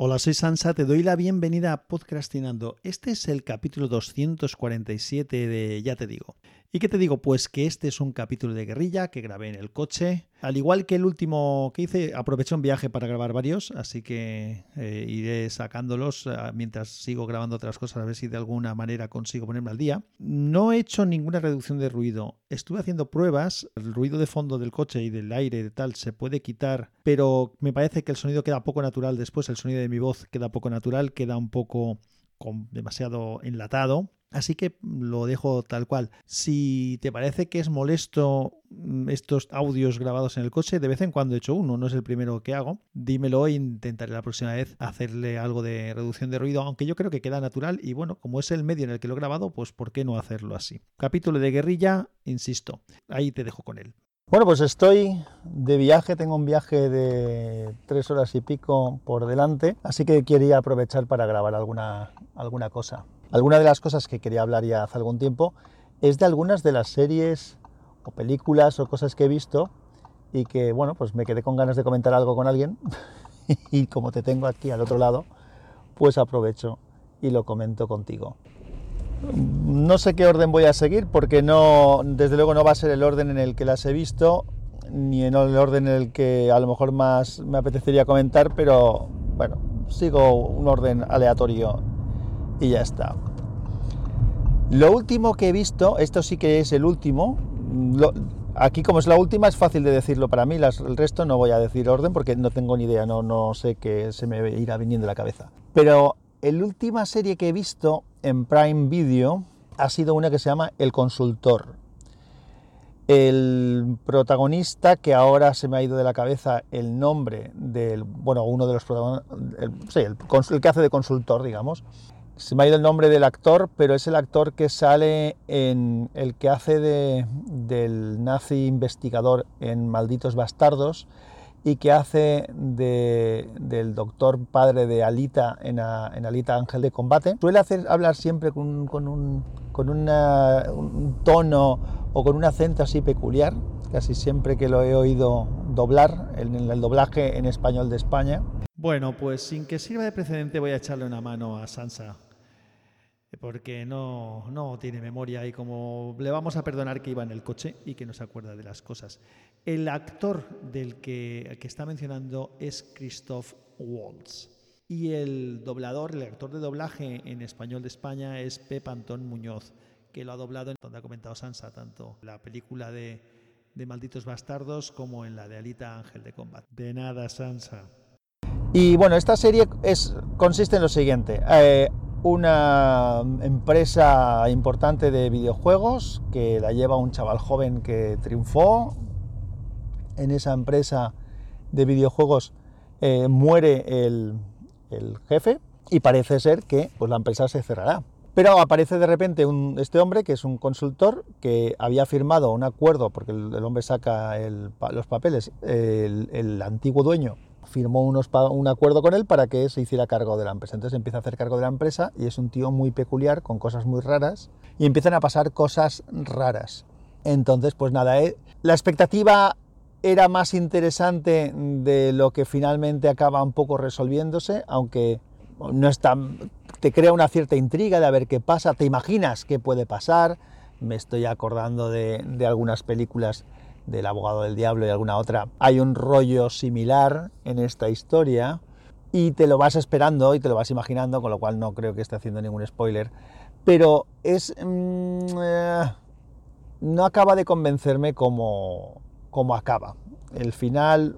Hola, soy Sansa, te doy la bienvenida a Podcastinando. Este es el capítulo 247 de Ya te digo. ¿Y qué te digo? Pues que este es un capítulo de guerrilla que grabé en el coche. Al igual que el último que hice, aproveché un viaje para grabar varios, así que eh, iré sacándolos eh, mientras sigo grabando otras cosas, a ver si de alguna manera consigo ponerme al día. No he hecho ninguna reducción de ruido. Estuve haciendo pruebas, el ruido de fondo del coche y del aire y tal se puede quitar, pero me parece que el sonido queda poco natural después, el sonido de mi voz queda poco natural, queda un poco demasiado enlatado. Así que lo dejo tal cual. Si te parece que es molesto mm, estos audios grabados en el coche, de vez en cuando he hecho uno, no es el primero que hago, dímelo e intentaré la próxima vez hacerle algo de reducción de ruido, aunque yo creo que queda natural y bueno, como es el medio en el que lo he grabado, pues ¿por qué no hacerlo así? Capítulo de guerrilla, insisto, ahí te dejo con él. Bueno, pues estoy de viaje, tengo un viaje de tres horas y pico por delante, así que quería aprovechar para grabar alguna, alguna cosa. Alguna de las cosas que quería hablar ya hace algún tiempo es de algunas de las series o películas o cosas que he visto y que, bueno, pues me quedé con ganas de comentar algo con alguien y como te tengo aquí al otro lado, pues aprovecho y lo comento contigo. No sé qué orden voy a seguir porque no, desde luego no va a ser el orden en el que las he visto ni en el orden en el que a lo mejor más me apetecería comentar, pero bueno, sigo un orden aleatorio y ya está. Lo último que he visto, esto sí que es el último, aquí como es la última es fácil de decirlo para mí, el resto no voy a decir orden porque no tengo ni idea, no, no sé qué se me irá viniendo a la cabeza. Pero la última serie que he visto en Prime Video ha sido una que se llama El Consultor. El protagonista, que ahora se me ha ido de la cabeza el nombre del, bueno, uno de los protagonistas, sí, el, el que hace de consultor, digamos, se me ha ido el nombre del actor, pero es el actor que sale en el que hace de, del nazi investigador en Malditos Bastardos y que hace de, del doctor padre de Alita en, Alita Ángel de Combate. Suele hacer hablar siempre con, con, un, con un tono o con un acento así peculiar, casi siempre que lo he oído doblar, en el doblaje en español de España. Bueno, pues sin que sirva de precedente voy a echarle una mano a Sansa porque no, no tiene memoria y como le vamos a perdonar que iba en el coche y que no se acuerda de las cosas. El actor del que, que está mencionando es Christoph Waltz y el doblador, el actor de doblaje en español de España es Pep Antón Muñoz, que lo ha doblado en donde ha comentado Sansa, tanto la película de, de Malditos Bastardos como en la de Alita Ángel de Combat. De nada, Sansa. Y bueno, esta serie es, consiste en lo siguiente. Eh, una empresa importante de videojuegos que la lleva un chaval joven que triunfó. En esa empresa de videojuegos eh, muere el, jefe y parece ser que pues, la empresa se cerrará. Pero aparece de repente este hombre, que es un consultor, que había firmado un acuerdo, porque el, hombre saca los papeles, el antiguo dueño firmó unos, un acuerdo con él para que se hiciera cargo de la empresa. Entonces empieza a hacer cargo de la empresa y es un tío muy peculiar, con cosas muy raras, y empiezan a pasar cosas raras. Entonces, pues nada, eh, la expectativa era más interesante de lo que finalmente acaba un poco resolviéndose, aunque no está, te crea una cierta intriga de a ver qué pasa, te imaginas qué puede pasar. Me estoy acordando de algunas películas del abogado del diablo y alguna otra, hay un rollo similar en esta historia y te lo vas esperando y te lo vas imaginando, con lo cual no creo que esté haciendo ningún spoiler, pero es... Mm, eh, no acaba de convencerme como, como acaba. El final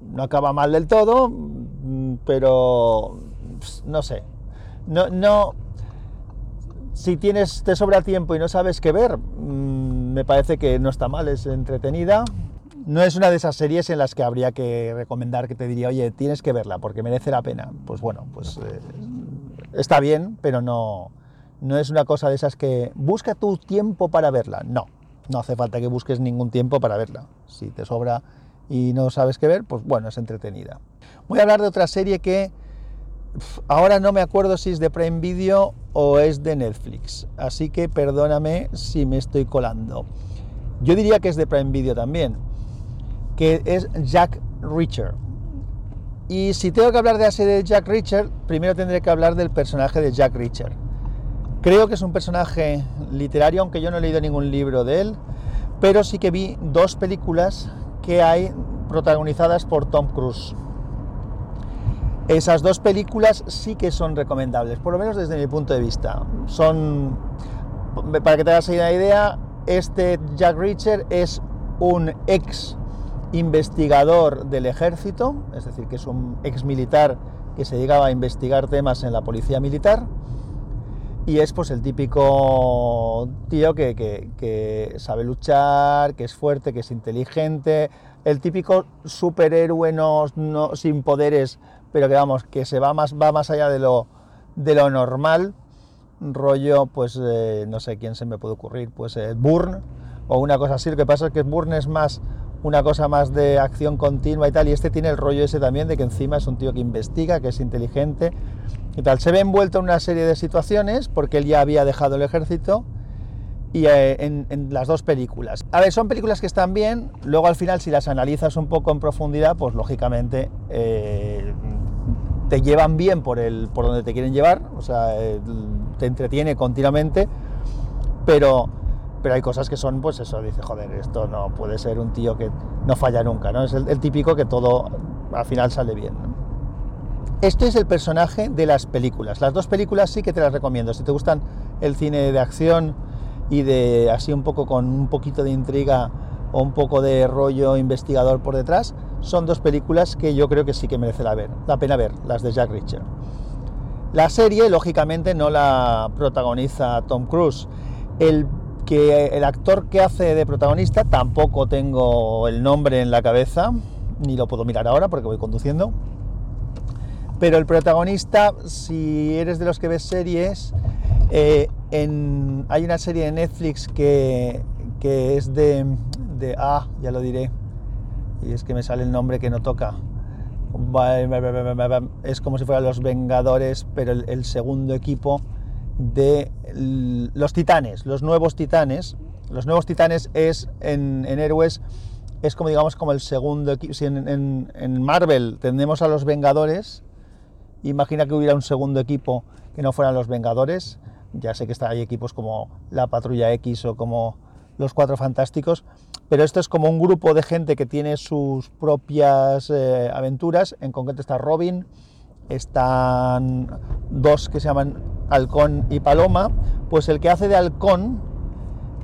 no acaba mal del todo, mm, pero no sé. No, no, si tienes, te sobra tiempo y no sabes qué ver, me parece que no está mal, es entretenida. No es una de esas series en las que habría que recomendar que te diría, oye, tienes que verla porque merece la pena. Pues bueno, pues eh, está bien, pero no, no es una cosa de esas que busca tu tiempo para verla. No, no hace falta que busques ningún tiempo para verla. Si te sobra y no sabes qué ver, pues bueno, es entretenida. Voy a hablar de otra serie que ahora no me acuerdo si es de Prime Video o es de Netflix, así que perdóname si me estoy colando. Yo diría que es de Prime Video también, que es Jack Reacher. Y si tengo que hablar de la serie de Jack Reacher, primero tendré que hablar del personaje de Jack Reacher. Creo que es un personaje literario, aunque yo no he leído ningún libro de él, pero sí que vi dos películas que hay protagonizadas por Tom Cruise. Esas dos películas sí que son recomendables, por lo menos desde mi punto de vista. Son, para que te hagas una idea, este Jack Reacher es un ex investigador del ejército, es decir, que es un ex militar que se llegaba a investigar temas en la policía militar y es pues el típico tío que, sabe luchar, que es fuerte, que es inteligente, el típico superhéroe no, sin poderes, pero que vamos, que se va más, va más allá de lo, de lo normal, rollo, pues eh, no sé quién se me puede ocurrir, pues eh, Burn o una cosa así, lo que pasa es que Burn es más una cosa más de acción continua y tal, y este tiene el rollo ese también de que encima es un tío que investiga, que es inteligente y tal. Se ve envuelto en una serie de situaciones porque él ya había dejado el ejército y eh, en, las dos películas. A ver, son películas que están bien, luego al final si las analizas un poco en profundidad, pues lógicamente te llevan bien por, el, por donde te quieren llevar, o sea, te entretiene continuamente, pero pero hay cosas que son, pues eso, dice, joder, esto no puede ser un tío que no falla nunca, ¿no? Es el, típico que todo al final sale bien, Este es el personaje de las películas. Las dos películas sí que te las recomiendo. Si te gustan el cine de acción y de así un poco con un poquito de intriga o un poco de rollo investigador por detrás, son dos películas que yo creo que sí que merece la, ver, la pena ver, las de Jack Reacher. La serie, lógicamente, no la protagoniza Tom Cruise. El que el actor que hace de protagonista, tampoco tengo el nombre en la cabeza, ni lo puedo mirar ahora porque voy conduciendo, pero el protagonista, si eres de los que ves series, eh, hay una serie de Netflix que, es de, Ah, ya lo diré, y es que me sale el nombre que no toca. Es como si fueran los Vengadores, pero el segundo equipo de los titanes, los nuevos titanes. Los nuevos titanes es en, héroes, es como digamos como el segundo equipo. Si en, Marvel tenemos a los Vengadores, imagina que hubiera un segundo equipo que no fueran los Vengadores. Ya sé que hay equipos como la Patrulla X o como los Cuatro Fantásticos, pero esto es como un grupo de gente que tiene sus propias eh, aventuras. En concreto está Robin, están dos que se llaman Halcón y Paloma, pues el que hace de Halcón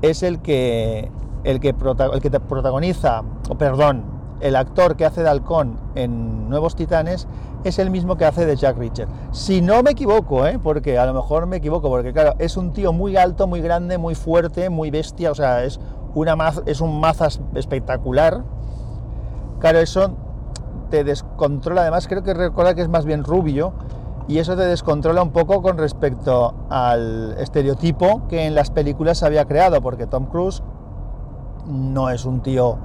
es el que, el que, el que protagoniza, o perdón, el actor que hace de Halcón en Nuevos Titanes es el mismo que hace de Jack Reacher. Si no me equivoco, ¿eh? porque a lo mejor me equivoco, porque claro, es un tío muy alto, muy grande, muy fuerte, muy bestia, o sea, es, una es un mazas espectacular. Claro, eso te descontrola, además creo que recuerda que es más bien rubio, y eso te descontrola un poco con respecto al estereotipo que en las películas se había creado, porque Tom Cruise no es un tío,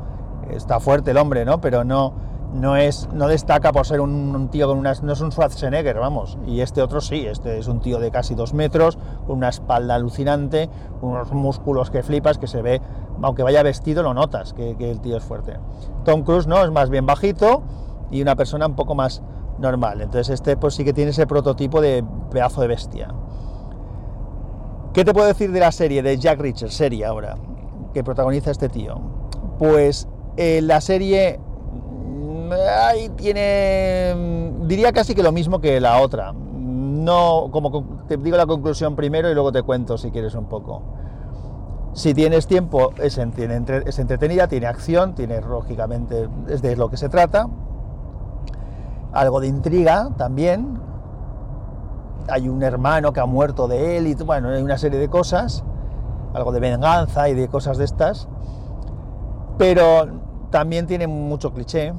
está fuerte el hombre, ¿no? Pero no, no, es, no destaca por ser un, tío con unas, no es un Schwarzenegger, vamos, y este otro sí, este es un tío de casi dos metros, con una espalda alucinante, unos músculos que flipas, que se ve, aunque vaya vestido lo notas, que, el tío es fuerte. Tom Cruise no, es más bien bajito y una persona un poco más normal. Entonces este pues sí que tiene ese prototipo de pedazo de bestia. ¿Qué te puedo decir de la serie de Jack Reacher, serie ahora, que protagoniza este tío? Pues eh, la serie ahí tiene, mm, diría casi que lo mismo que la otra. No, como te digo la conclusión primero y luego te cuento si quieres un poco. Si tienes tiempo, es, es entretenida, tiene acción, tiene lógicamente, es de lo que se trata algo de intriga también. Hay un hermano que ha muerto de él y bueno, hay una serie de cosas, algo de venganza y de cosas de estas. Pero también tiene mucho cliché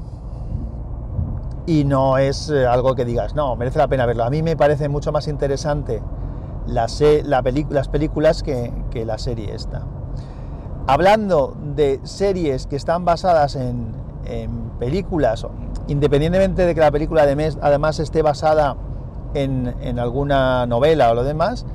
y no es eh, algo que digas, no, merece la pena verlo. A mí me parece mucho más interesante la la las películas que, que la serie esta. Hablando de series que están basadas en, en películas, independientemente de que la película además esté basada en, alguna novela o lo demás,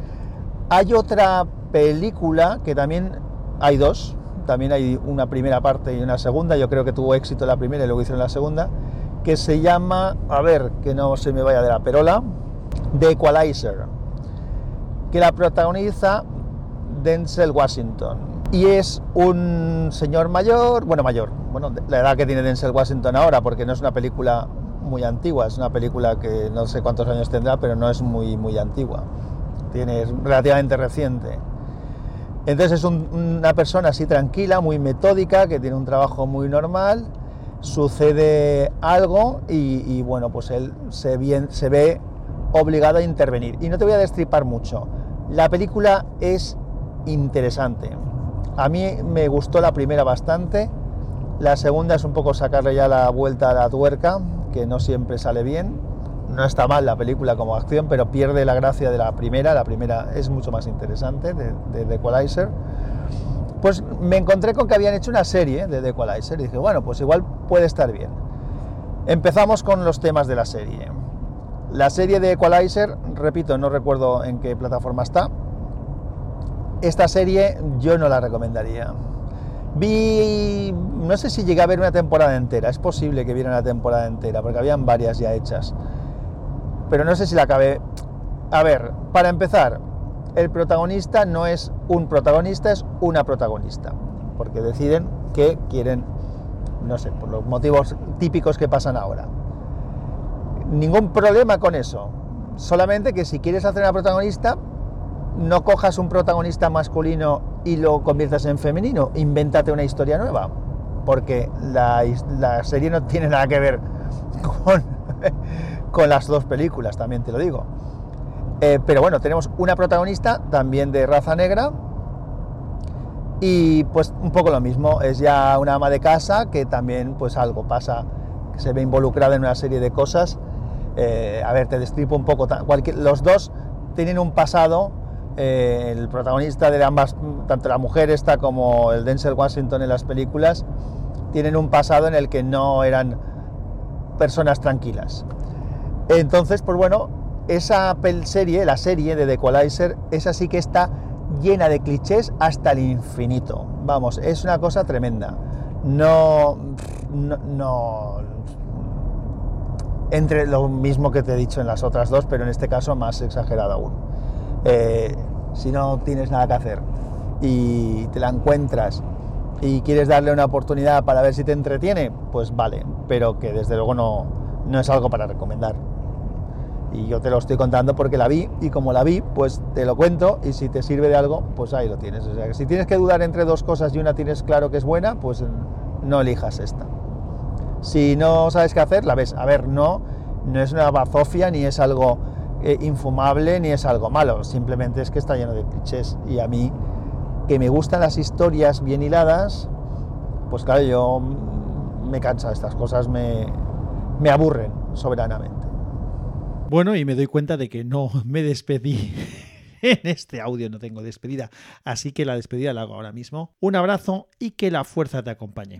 hay otra película que también hay dos, también hay una primera parte y una segunda, yo creo que tuvo éxito la primera y luego hicieron la segunda, que se llama, a ver, que no se me vaya de la perola, The Equalizer, que la protagoniza Denzel Washington. Y es un señor mayor, bueno, mayor, bueno, la edad que tiene Denzel Washington ahora, porque no es una película muy antigua, es una película que no sé cuántos años tendrá, pero no es muy, muy antigua, tiene, es relativamente reciente. Entonces es una persona así tranquila, muy metódica, que tiene un trabajo muy normal, sucede algo y, bueno, pues él se, ve obligado a intervenir. Y no te voy a destripar mucho. La película es interesante. A mí me gustó la primera bastante. La segunda es un poco sacarle ya la vuelta a la tuerca, que no siempre sale bien. No está mal la película como acción, pero pierde la gracia de la primera. La primera es mucho más interesante, de, de Equalizer. Pues me encontré con que habían hecho una serie de Equalizer y dije, bueno, pues igual puede estar bien. Empezamos con los temas de la serie. La serie de Equalizer, repito, no recuerdo en qué plataforma está. Esta serie yo no la recomendaría. Vi, no sé si llegué a ver una temporada entera, es posible que viera una temporada entera, porque habían varias ya hechas. Pero no sé si la acabé. A ver, para empezar, el protagonista no es un protagonista, es una protagonista, porque deciden que quieren, no sé, por los motivos típicos que pasan ahora. Ningún problema con eso, solamente que si quieres hacer una protagonista, no cojas un protagonista masculino y lo conviertas en femenino, invéntate una historia nueva, porque la, serie no tiene nada que ver con, con las dos películas, también te lo digo. Eh, pero bueno, tenemos una protagonista también de raza negra y pues un poco lo mismo, es ya una ama de casa que también pues algo pasa, que se ve involucrada en una serie de cosas. Eh, a ver, te destripo un poco, los dos tienen un pasado, eh, el protagonista de ambas, tanto la mujer esta como el Denzel Washington en las películas, tienen un pasado en el que no eran personas tranquilas. Entonces, pues bueno, esa serie, la serie de The Equalizer, esa sí que está llena de clichés hasta el infinito. Vamos, es una cosa tremenda. No, no, entre lo mismo que te he dicho en las otras dos, pero en este caso más exagerado aún. Eh, si no tienes nada que hacer y te la encuentras y quieres darle una oportunidad para ver si te entretiene, pues vale, pero que desde luego no, no es algo para recomendar. Y yo te lo estoy contando porque la vi y como la vi, pues te lo cuento y si te sirve de algo, pues ahí lo tienes. O sea, que si tienes que dudar entre dos cosas y una tienes claro que es buena, pues no elijas esta. Si no sabes qué hacer, la ves. A ver, no, no es una bazofia ni es algo eh, infumable ni es algo malo. Simplemente es que está lleno de clichés. Y a mí, que me gustan las historias bien hiladas, pues claro, yo me cansa estas cosas, me, me aburren soberanamente. Bueno, y me doy cuenta de que no me despedí. En este audio no tengo despedida, así que la despedida la hago ahora mismo. Un abrazo y que la fuerza te acompañe.